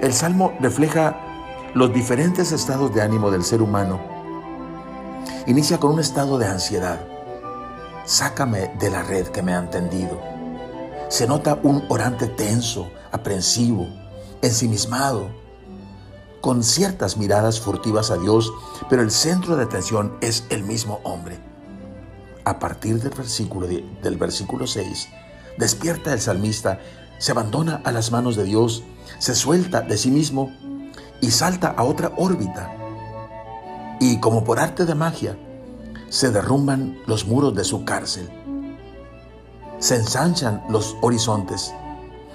El salmo refleja los diferentes estados de ánimo del ser humano. Inicia con un estado de ansiedad. Sácame de la red que me han tendido. Se nota un orante tenso, aprensivo, ensimismado, con ciertas miradas furtivas a Dios, pero el centro de atención es el mismo hombre. A partir del versículo, del versículo 6, despierta el salmista, se abandona a las manos de Dios, se suelta de sí mismo y salta a otra órbita. Y como por arte de magia, se derrumban los muros de su cárcel. Se ensanchan los horizontes,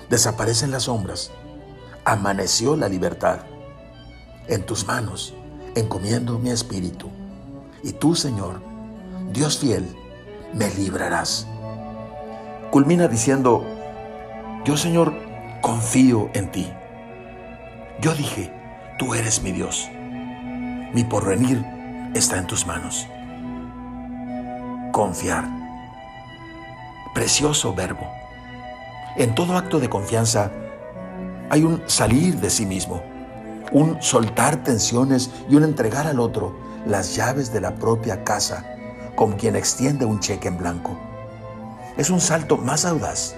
desaparecen las sombras, amaneció la libertad. En tus manos encomiendo mi espíritu. Y tú, Señor, Dios fiel, me librarás. Culmina diciendo, yo, Señor, confío en ti. Yo dije, tú eres mi Dios. Mi porvenir está en tus manos. Confiar. Precioso verbo. En todo acto de confianza hay un salir de sí mismo un soltar tensiones y un entregar al otro las llaves de la propia casa, como quien extiende un cheque en blanco. Es un salto más audaz.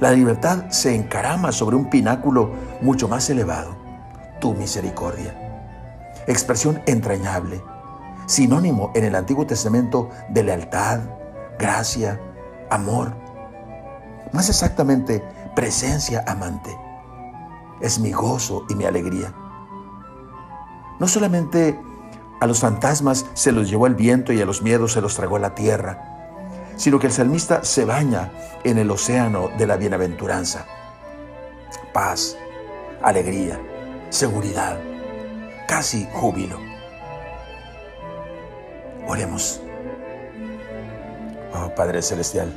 La libertad se encarama sobre un pináculo mucho más elevado, tu misericordia. Expresión entrañable, sinónimo en el Antiguo Testamento de lealtad, gracia, amor. Más exactamente, presencia amante es mi gozo y mi alegría. No solamente a los fantasmas se los llevó el viento y a los miedos se los tragó la tierra, sino que el salmista se baña en el océano de la bienaventuranza. Paz, alegría, seguridad, casi júbilo. Oremos. Oh Padre Celestial,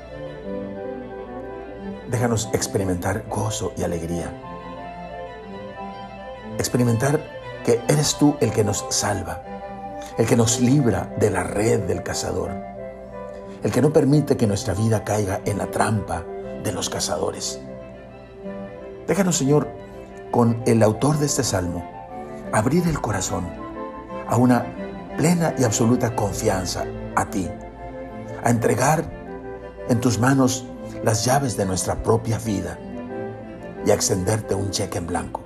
déjanos experimentar gozo y alegría experimentar que eres tú el que nos salva, el que nos libra de la red del cazador, el que no permite que nuestra vida caiga en la trampa de los cazadores. Déjanos, Señor, con el autor de este salmo, abrir el corazón a una plena y absoluta confianza a ti, a entregar en tus manos las llaves de nuestra propia vida y a extenderte un cheque en blanco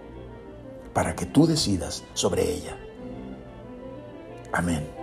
para que tú decidas sobre ella. Amén.